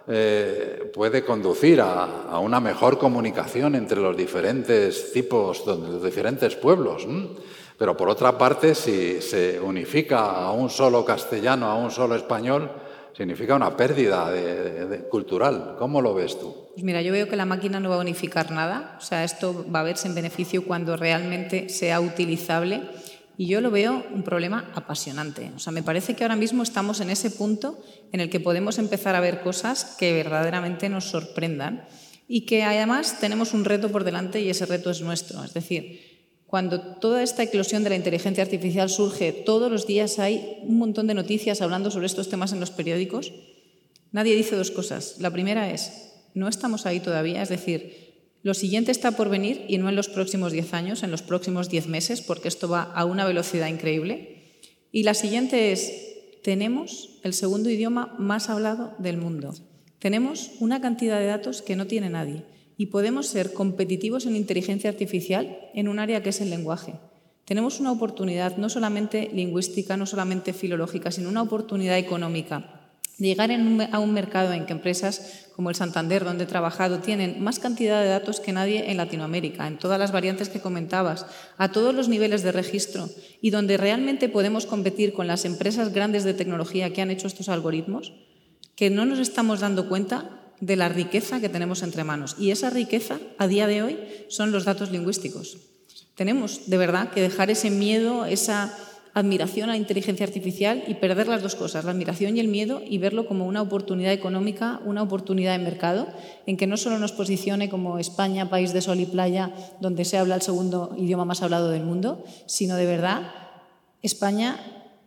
eh, puede conducir a, una mejor comunicación entre los diferentes tipos, los diferentes pueblos? Pero por otra parte, si se unifica a un solo castellano, a un solo español, significa una pérdida cultural. ¿Cómo lo ves tú? Pues mira, yo veo que la máquina no va a unificar nada. O sea, esto va a verse en beneficio cuando realmente sea utilizable. Y yo lo veo un problema apasionante. O sea, me parece que ahora mismo estamos en ese punto en el que podemos empezar a ver cosas que verdaderamente nos sorprendan y que además tenemos un reto por delante y ese reto es nuestro. Es decir, cuando toda esta eclosión de la inteligencia artificial surge, todos los días hay un montón de noticias hablando sobre estos temas en los periódicos, nadie dice dos cosas. La primera es, no estamos ahí todavía, es decir, lo siguiente está por venir y no en los próximos 10 años, en los próximos 10 meses, porque esto va a una velocidad increíble. Y la siguiente es, tenemos el segundo idioma más hablado del mundo. Tenemos una cantidad de datos que no tiene nadie y podemos ser competitivos en inteligencia artificial en un área que es el lenguaje. Tenemos una oportunidad no solamente lingüística, no solamente filológica, sino una oportunidad económica de llegar a un mercado en que empresas como el Santander, donde he trabajado, tienen más cantidad de datos que nadie en Latinoamérica, en todas las variantes que comentabas, a todos los niveles de registro, y donde realmente podemos competir con las empresas grandes de tecnología que han hecho estos algoritmos, que no nos estamos dando cuenta de la riqueza que tenemos entre manos. Y esa riqueza, a día de hoy, son los datos lingüísticos. Tenemos, de verdad, que dejar ese miedo, esa admiración a la inteligencia artificial y perder las dos cosas, la admiración y el miedo, y verlo como una oportunidad económica, una oportunidad de mercado, en que no solo nos posicione como España, país de sol y playa, donde se habla el segundo idioma más hablado del mundo, sino de verdad España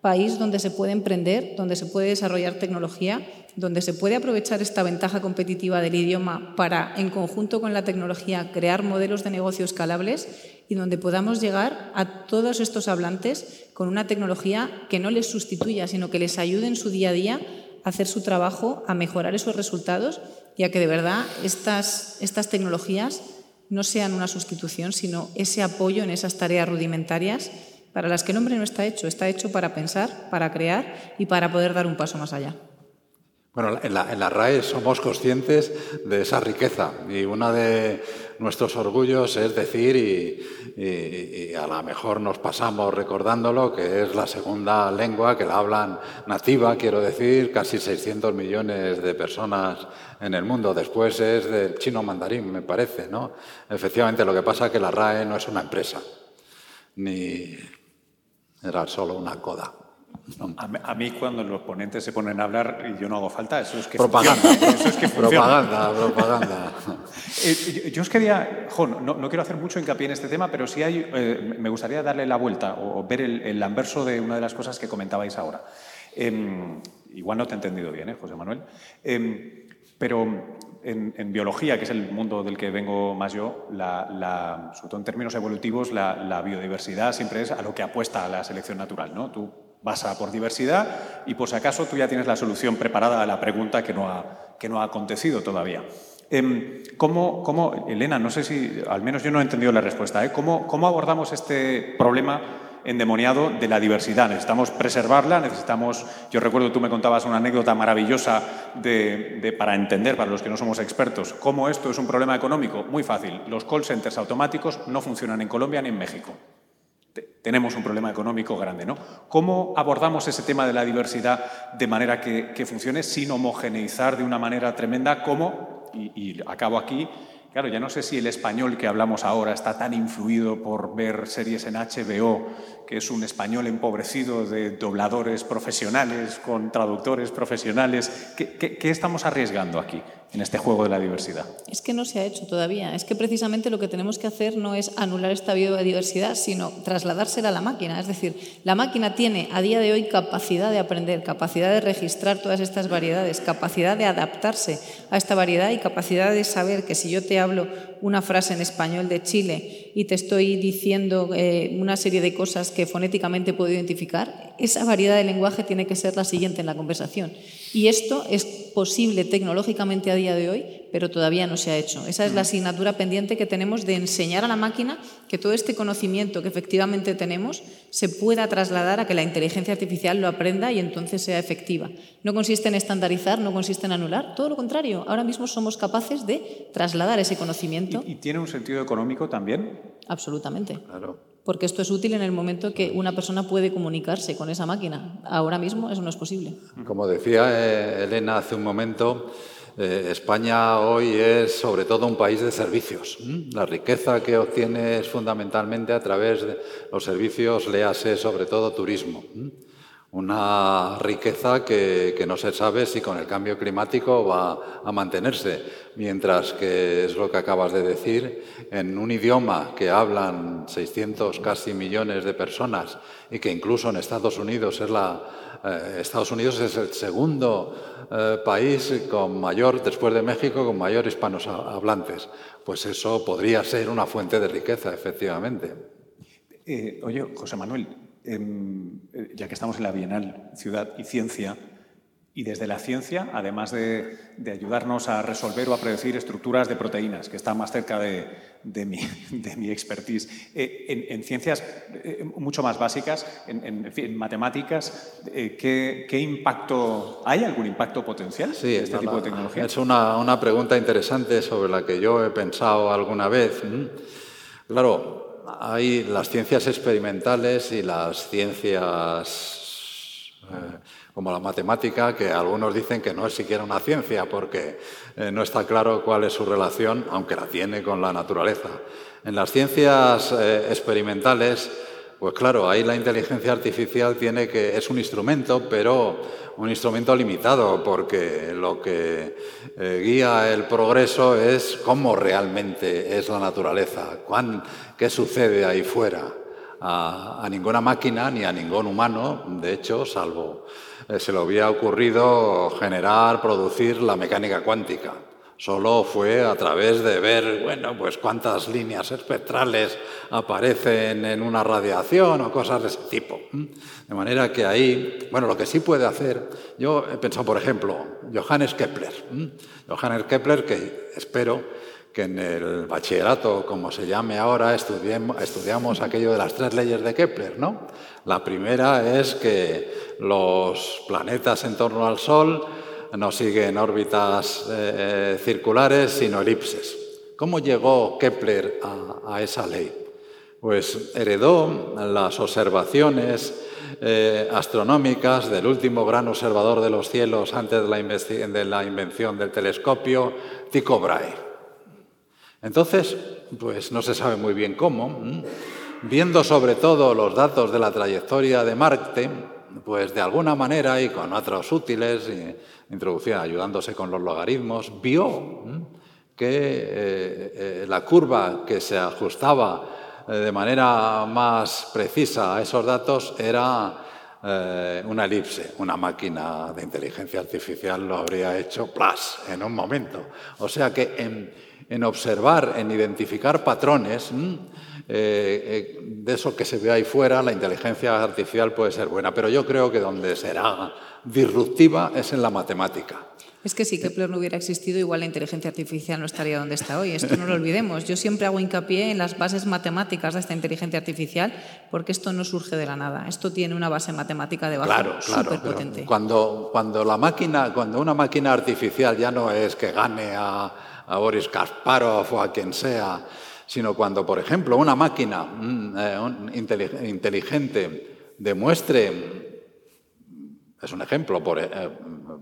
país donde se puede emprender, donde se puede desarrollar tecnología, donde se puede aprovechar esta ventaja competitiva del idioma para, en conjunto con la tecnología, crear modelos de negocio escalables y donde podamos llegar a todos estos hablantes con una tecnología que no les sustituya, sino que les ayude en su día a día a hacer su trabajo, a mejorar esos resultados y a que de verdad estas, estas tecnologías no sean una sustitución, sino ese apoyo en esas tareas rudimentarias para las que el hombre no está hecho, está hecho para pensar, para crear y para poder dar un paso más allá. Bueno, en la, en la RAE somos conscientes de esa riqueza y uno de nuestros orgullos es decir, y, a lo mejor nos pasamos recordándolo, que es la segunda lengua que la hablan nativa, quiero decir, casi 600 millones de personas en el mundo. Después es del chino mandarín, me parece, ¿no? Efectivamente, lo que pasa es que la RAE no es una empresa, ni era solo una coda. A, mí cuando los ponentes se ponen a hablar y yo no hago falta, eso es que propaganda, funciona. Eso es que propaganda, propaganda. Eh, yo os quería, Jon, no, quiero hacer mucho hincapié en este tema, pero sí hay, eh, me gustaría darle la vuelta o, ver el, anverso de una de las cosas que comentabais ahora. Em, igual no te he entendido bien, ¿eh, José Manuel. Em, pero en, biología, que es el mundo del que vengo más yo, la, sobre todo en términos evolutivos, la, biodiversidad siempre es a lo que apuesta la selección natural. ¿no? Tú vas a por diversidad y por si acaso tú ya tienes la solución preparada a la pregunta que no ha, que no ha acontecido todavía. Em, ¿cómo, ¿cómo, Elena, no sé si, al menos yo no he entendido la respuesta, ¿eh? ¿Cómo, ¿cómo abordamos este problema endemoniado de la diversidad. Necesitamos preservarla, necesitamos, yo recuerdo, tú me contabas una anécdota maravillosa de, para entender, para los que no somos expertos, cómo esto es un problema económico. Muy fácil, los call centers automáticos no funcionan en Colombia ni en México. Tenemos un problema económico grande, ¿no? ¿Cómo abordamos ese tema de la diversidad de manera que, funcione sin homogeneizar de una manera tremenda como, y acabo aquí, Claro, ya no sé si el español que hablamos ahora está tan influido por ver series en HBO, que es un español empobrecido de dobladores profesionales con traductores profesionales. ¿Qué, estamos arriesgando aquí en este juego de la diversidad? Es que no se ha hecho todavía. Es que precisamente lo que tenemos que hacer no es anular esta biodiversidad, sino trasladársela a la máquina. Es decir, la máquina tiene a día de hoy capacidad de aprender, capacidad de registrar todas estas variedades, capacidad de adaptarse a esta variedad y capacidad de saber que si yo te hablo una frase en español de Chile y te estoy diciendo eh, una serie de cosas que fonéticamente puedo identificar, esa variedad de lenguaje tiene que ser la siguiente en la conversación. Y esto es posible tecnológicamente a día de hoy, pero todavía no se ha hecho. Esa es la asignatura pendiente que tenemos de enseñar a la máquina que todo este conocimiento que efectivamente tenemos se pueda trasladar a que la inteligencia artificial lo aprenda y entonces sea efectiva. No consiste en estandarizar, no consiste en anular, todo lo contrario. Ahora mismo somos capaces de trasladar ese conocimiento. ¿Y, tiene un sentido económico también? Absolutamente. Porque esto es útil en el momento que una persona puede comunicarse con esa máquina. Ahora mismo eso no es posible. Como decía eh, Elena hace un momento, eh, España hoy es sobre todo un país de servicios. La riqueza que obtiene es fundamentalmente a través de los servicios, léase sobre todo turismo. Una riqueza que, no se sabe si con el cambio climático va a mantenerse, mientras que es lo que acabas de decir, en un idioma que hablan 600 casi millones de personas y que incluso en Estados Unidos es la, eh, Estados Unidos es el segundo eh, país con mayor, después de México, con mayor hispanos hablantes. Pues eso podría ser una fuente de riqueza, efectivamente. Eh, oye, José Manuel, em, ya que estamos en la Bienal Ciudad y Ciencia, y desde la ciencia, además de, ayudarnos a resolver o a predecir estructuras de proteínas, que está más cerca de, mi, de expertise, eh, en, ciencias eh, mucho más básicas, en, matemáticas, eh, ¿qué, impacto, ¿hay algún impacto potencial sí, este tipo de tecnología? Es una, una, pregunta interesante sobre la que yo he pensado alguna vez. Claro, hay las ciencias experimentales y las ciencias como la matemática, que algunos dicen que no es siquiera una ciencia porque eh, no está claro cuál es su relación, aunque la tiene con la naturaleza. En las ciencias eh, experimentales, pues claro, ahí la inteligencia artificial tiene que es un instrumento, pero un instrumento limitado, porque lo que eh, guía el progreso es cómo realmente es la naturaleza, cuán, qué sucede ahí fuera a, ninguna máquina ni a ningún humano, de hecho, salvo eh, se le había ocurrido generar, producir la mecánica cuántica. Solo fue a través de ver, bueno, pues cuántas líneas espectrales aparecen en una radiación o cosas de ese tipo. De manera que ahí, bueno, lo que sí puede hacer, yo he pensado, por ejemplo, Johannes Kepler. Johannes Kepler, que espero que en el bachillerato, como se llame ahora, estudiamos aquello de las tres leyes de Kepler, ¿no? La primera es que los planetas en torno al Sol no siguen órbitas eh, circulares, sino elipses. ¿Cómo llegó Kepler a, esa ley? Pues heredó las observaciones eh, astronómicas del último gran observador de los cielos antes de la, de la invención del telescopio, Tycho Brahe. Entonces, pues no se sabe muy bien cómo, viendo sobre todo los datos de la trayectoria de Marte, pues de alguna manera y con otros útiles, introducción ayudándose con los logaritmos, vio que eh, eh, la curva que se ajustaba eh, de manera más precisa a esos datos era una elipse. Una máquina de inteligencia artificial lo habría hecho plus en un momento. O sea que en observar, en identificar patrones, eh, eh, de eso que se ve ahí fuera, la inteligencia artificial puede ser buena, pero yo creo que donde será disruptiva es en la matemática. Es que si Kepler no hubiera existido, igual la inteligencia artificial no estaría donde está hoy. Esto no lo olvidemos. Yo siempre hago hincapié en las bases matemáticas de esta inteligencia artificial, porque esto no surge de la nada. Esto tiene una base matemática debajo claro, claro, potente. Cuando, cuando, la máquina, cuando una máquina artificial ya no es que gane a, a Boris Kasparov o a quien sea, sino cuando, por ejemplo, una máquina mm, eh, inteligente demuestre, es un ejemplo, eh,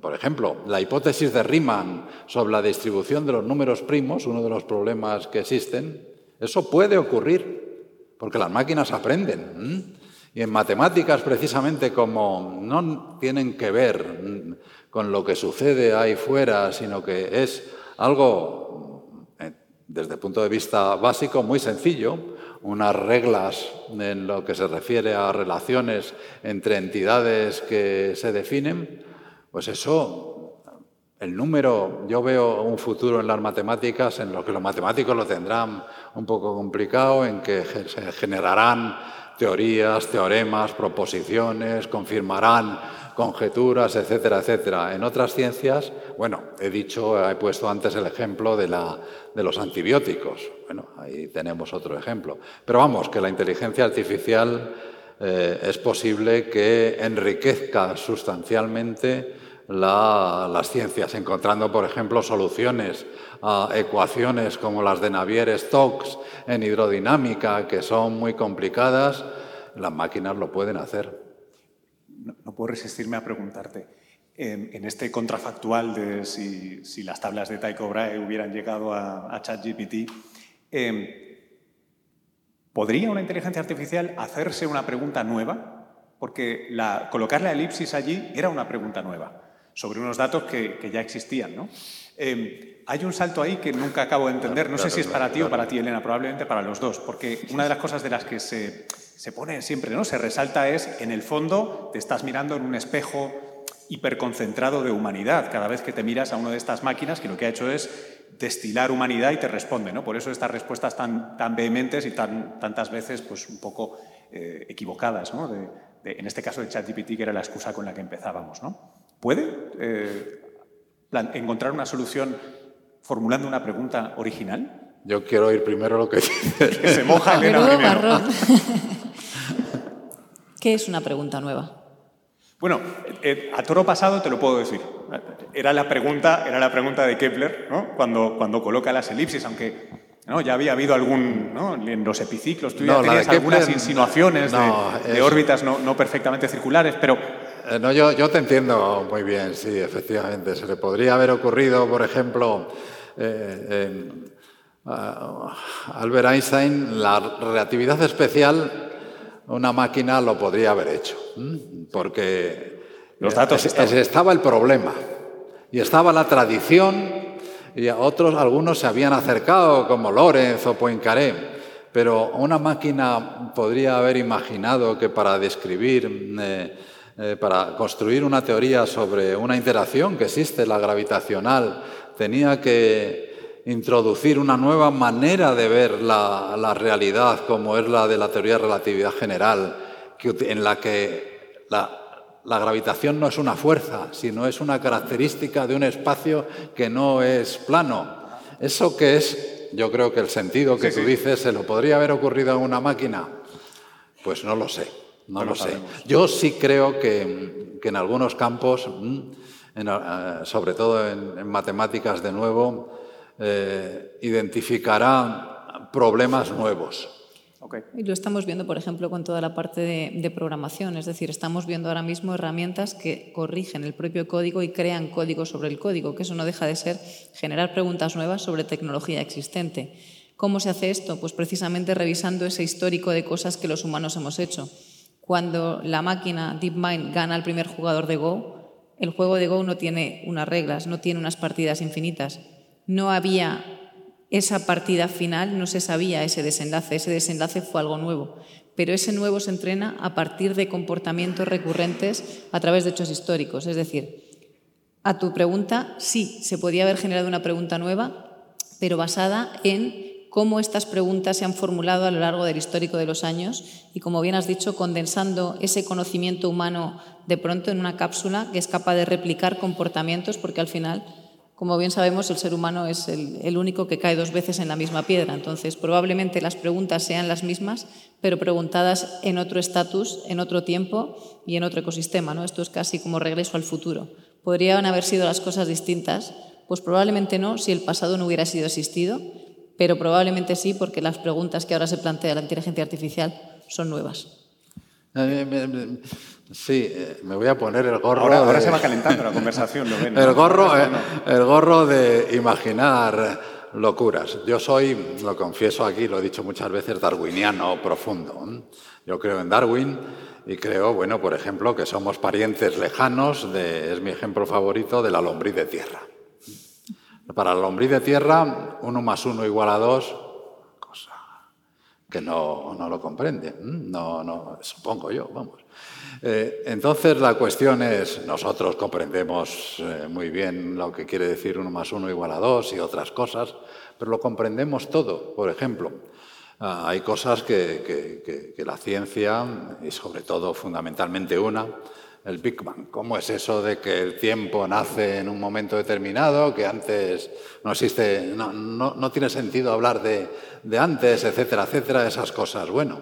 por, ejemplo, la hipótesis de Riemann sobre la distribución de los números primos, uno de los problemas que existen, eso puede ocurrir, porque las máquinas aprenden. Y en matemáticas, precisamente como no tienen que ver con lo que sucede ahí fuera, sino que es algo desde el punto de vista básico, muy sencillo, unas reglas en lo que se refiere a relaciones entre entidades que se definen, pues eso, el número, yo veo un futuro en las matemáticas en lo que los matemáticos lo tendrán un poco complicado, en que se generarán teorías, teoremas, proposiciones, confirmarán conjeturas, etcétera, etcétera. En otras ciencias, bueno, he dicho, he puesto antes el ejemplo de, la, de los antibióticos. Bueno, ahí tenemos otro ejemplo. Pero vamos, que la inteligencia artificial eh, es posible que enriquezca sustancialmente las ciencias, encontrando, por ejemplo, soluciones a ecuaciones como las de Navier-Stokes en hidrodinámica, que son muy complicadas, las máquinas lo pueden hacer no, puedo resistirme a preguntarte, en, este contrafactual de si, las tablas de Tycho Brahe hubieran llegado a, ChatGPT, em, ¿podría una inteligencia artificial hacerse una pregunta nueva? Porque colocar la elipsis allí era una pregunta nueva, sobre unos datos que, ya existían, ¿no? Em, hay un salto ahí que nunca acabo de entender. No sé si es para ti o para ti, Elena, probablemente para los dos, porque una de las cosas de las que se, se pone siempre, ¿no? Se resalta es, en el fondo, te estás mirando en un espejo hiperconcentrado de humanidad cada vez que te miras a una de estas máquinas que lo que ha hecho es destilar humanidad y te responde, ¿no? Por eso estas respuestas tan, tan vehementes y tan, tantas veces pues un poco eh, equivocadas, ¿no? en este caso de ChatGPT, que era la excusa con la que empezábamos, ¿no? ¿Puede eh, encontrar una solución formulando una pregunta original? Yo quiero oír primero lo que dice. que se moja Elena primero. ¿Qué es una pregunta nueva? Bueno, eh, a toro pasado te lo puedo decir. Era la pregunta, era la pregunta de Kepler, ¿no? cuando, cuando coloca las elipsis, aunque ¿no? ya había habido algún, ¿no? en los epiciclos, tú ya tenías algunas insinuaciones de, órbitas no, no, perfectamente circulares, pero... Eh, no, yo, yo te entiendo muy bien, sí, efectivamente. Se le podría haber ocurrido, por ejemplo, eh, a Albert Einstein, la relatividad especial una máquina lo podría haber hecho, porque los datos estaba el problema. Y estaba la tradición y a otros algunos se habían acercado como Lorenz o Poincaré, pero una máquina podría haber imaginado que para describir, eh, eh, para construir una teoría sobre una interacción que existe, la gravitacional, tenía que introducir una nueva manera de ver la, realidad, como es la de la teoría de relatividad general, en la que la, la gravitación no es una fuerza, sino es una característica de un espacio que no es plano. Eso que es, yo creo que el sentido que tú dices, ¿se lo podría haber ocurrido a una máquina? Pues no lo sé, no, lo, sé. Yo sí creo que, en algunos campos, mm, eh, sobre todo en, matemáticas de nuevo, eh, identificará problemas nuevos. Y lo estamos viendo, por ejemplo, con toda la parte de, programación. Es decir, estamos viendo ahora mismo herramientas que corrigen el propio código y crean código sobre el código, que eso no deja de ser generar preguntas nuevas sobre tecnología existente. ¿Cómo se hace esto? Pues precisamente revisando ese histórico de cosas que los humanos hemos hecho. Cuando la máquina DeepMind gana al primer jugador de Go, el juego de Go no tiene unas reglas, no tiene unas partidas infinitas. No había esa partida final no se sabía ese desenlace, ese desenlace fue algo nuevo, pero ese nuevo se entrena a partir de comportamientos recurrentes a través de hechos históricos. Es decir, a tu pregunta, sí, se podía haber generado una pregunta nueva, pero basada en cómo estas preguntas se han formulado a lo largo del histórico de los años y, como bien has dicho, condensando ese conocimiento humano de pronto en una cápsula que es capaz de replicar comportamientos, porque al final como bien sabemos, el ser humano es el, único que cae dos veces en la misma piedra. Entonces, probablemente las preguntas sean las mismas, pero preguntadas en otro estatus, en otro tiempo y en otro ecosistema. ¿no? Esto es casi como regreso al futuro. ¿Podrían haber sido las cosas distintas? Pues probablemente no si el pasado no hubiera sido existido, pero probablemente sí porque las preguntas que ahora se plantea la inteligencia artificial son nuevas. Sí, eh, me voy a poner el gorro. Ahora, se va calentando la conversación, ¿lo ven? El, gorro, eh, el gorro de imaginar locuras. Yo soy, lo confieso aquí, lo he dicho muchas veces, darwiniano profundo. Yo creo en Darwin y creo, bueno, por ejemplo, que somos parientes lejanos, de, es mi ejemplo favorito, de la lombriz de tierra. Para la lombriz de tierra, uno más uno igual a dos, cosa que no, no lo comprende. No, no, supongo yo, vamos. Eh, entonces la cuestión es, nosotros comprendemos eh, muy bien lo que quiere decir uno más uno igual a dos y otras cosas, pero lo comprendemos todo. Por ejemplo, ah, hay cosas que, la ciencia, y sobre todo fundamentalmente una, el Big Bang. ¿Cómo es eso de que el tiempo nace en un momento determinado, que antes no existe, no, tiene sentido hablar de, de antes, etcétera, etcétera, esas cosas? Bueno,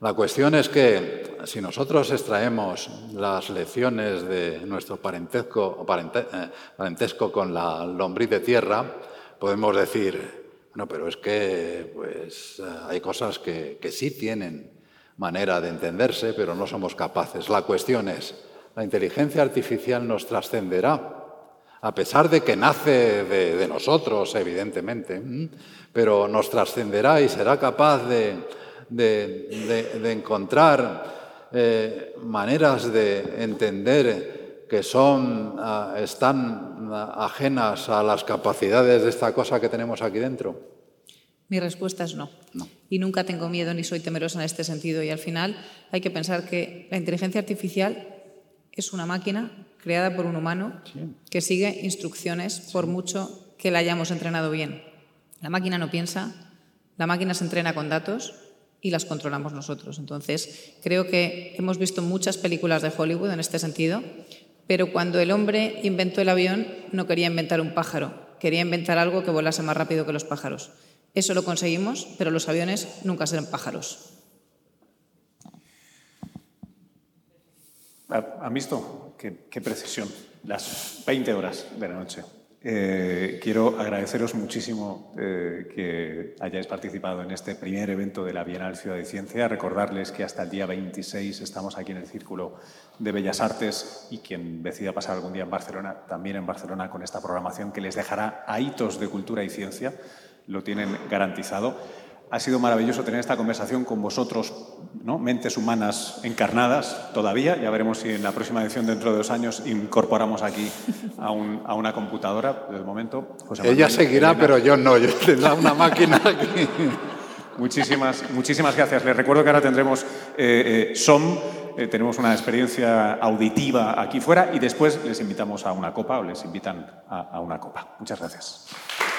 la cuestión es que si nosotros extraemos las lecciones de nuestro parentesco, eh, parentesco con la lombriz de tierra, podemos decir, no, pero es que pues, eh, hay cosas que, sí tienen manera de entenderse, pero no somos capaces. La cuestión es, ¿la inteligencia artificial nos trascenderá? A pesar de que nace de nosotros, evidentemente, pero nos trascenderá y será capaz de de, encontrar eh, maneras de entender que son, ah, están ajenas a las capacidades de esta cosa que tenemos aquí dentro? Mi respuesta es no. Y nunca tengo miedo ni soy temerosa en este sentido. Y al final hay que pensar que la inteligencia artificial es una máquina creada por un humano que sigue instrucciones por mucho que la hayamos entrenado bien. La máquina no piensa, la máquina se entrena con datos y las controlamos nosotros. Entonces, creo que hemos visto muchas películas de Hollywood en este sentido, pero cuando el hombre inventó el avión no quería inventar un pájaro, quería inventar algo que volase más rápido que los pájaros. Eso lo conseguimos, pero los aviones nunca serán pájaros. ¿Han visto? Qué, qué precisión. Las 20 horas de la noche. Eh, quiero agradeceros muchísimo eh, que hayáis participado en este primer evento de la Bienal Ciudad de Ciencia. Recordarles que hasta el día 26 estamos aquí en el Círculo de Bellas Artes y quien decida pasar algún día en Barcelona, también en Barcelona con esta programación que les dejará a hitos de cultura y ciencia, lo tienen garantizado. Ha sido maravilloso tener esta conversación con vosotros, ¿no? mentes humanas encarnadas todavía. Ya veremos si en la próxima edición, dentro de dos años, incorporamos aquí a, una computadora. De momento, Ella seguirá, pero yo no. Yo tendré una máquina aquí. Muchísimas, muchísimas gracias. Les recuerdo que ahora tendremos eh, eh, SOM, eh, tenemos una experiencia auditiva aquí fuera y después les invitamos a una copa o les invitan a, a una copa. Muchas gracias.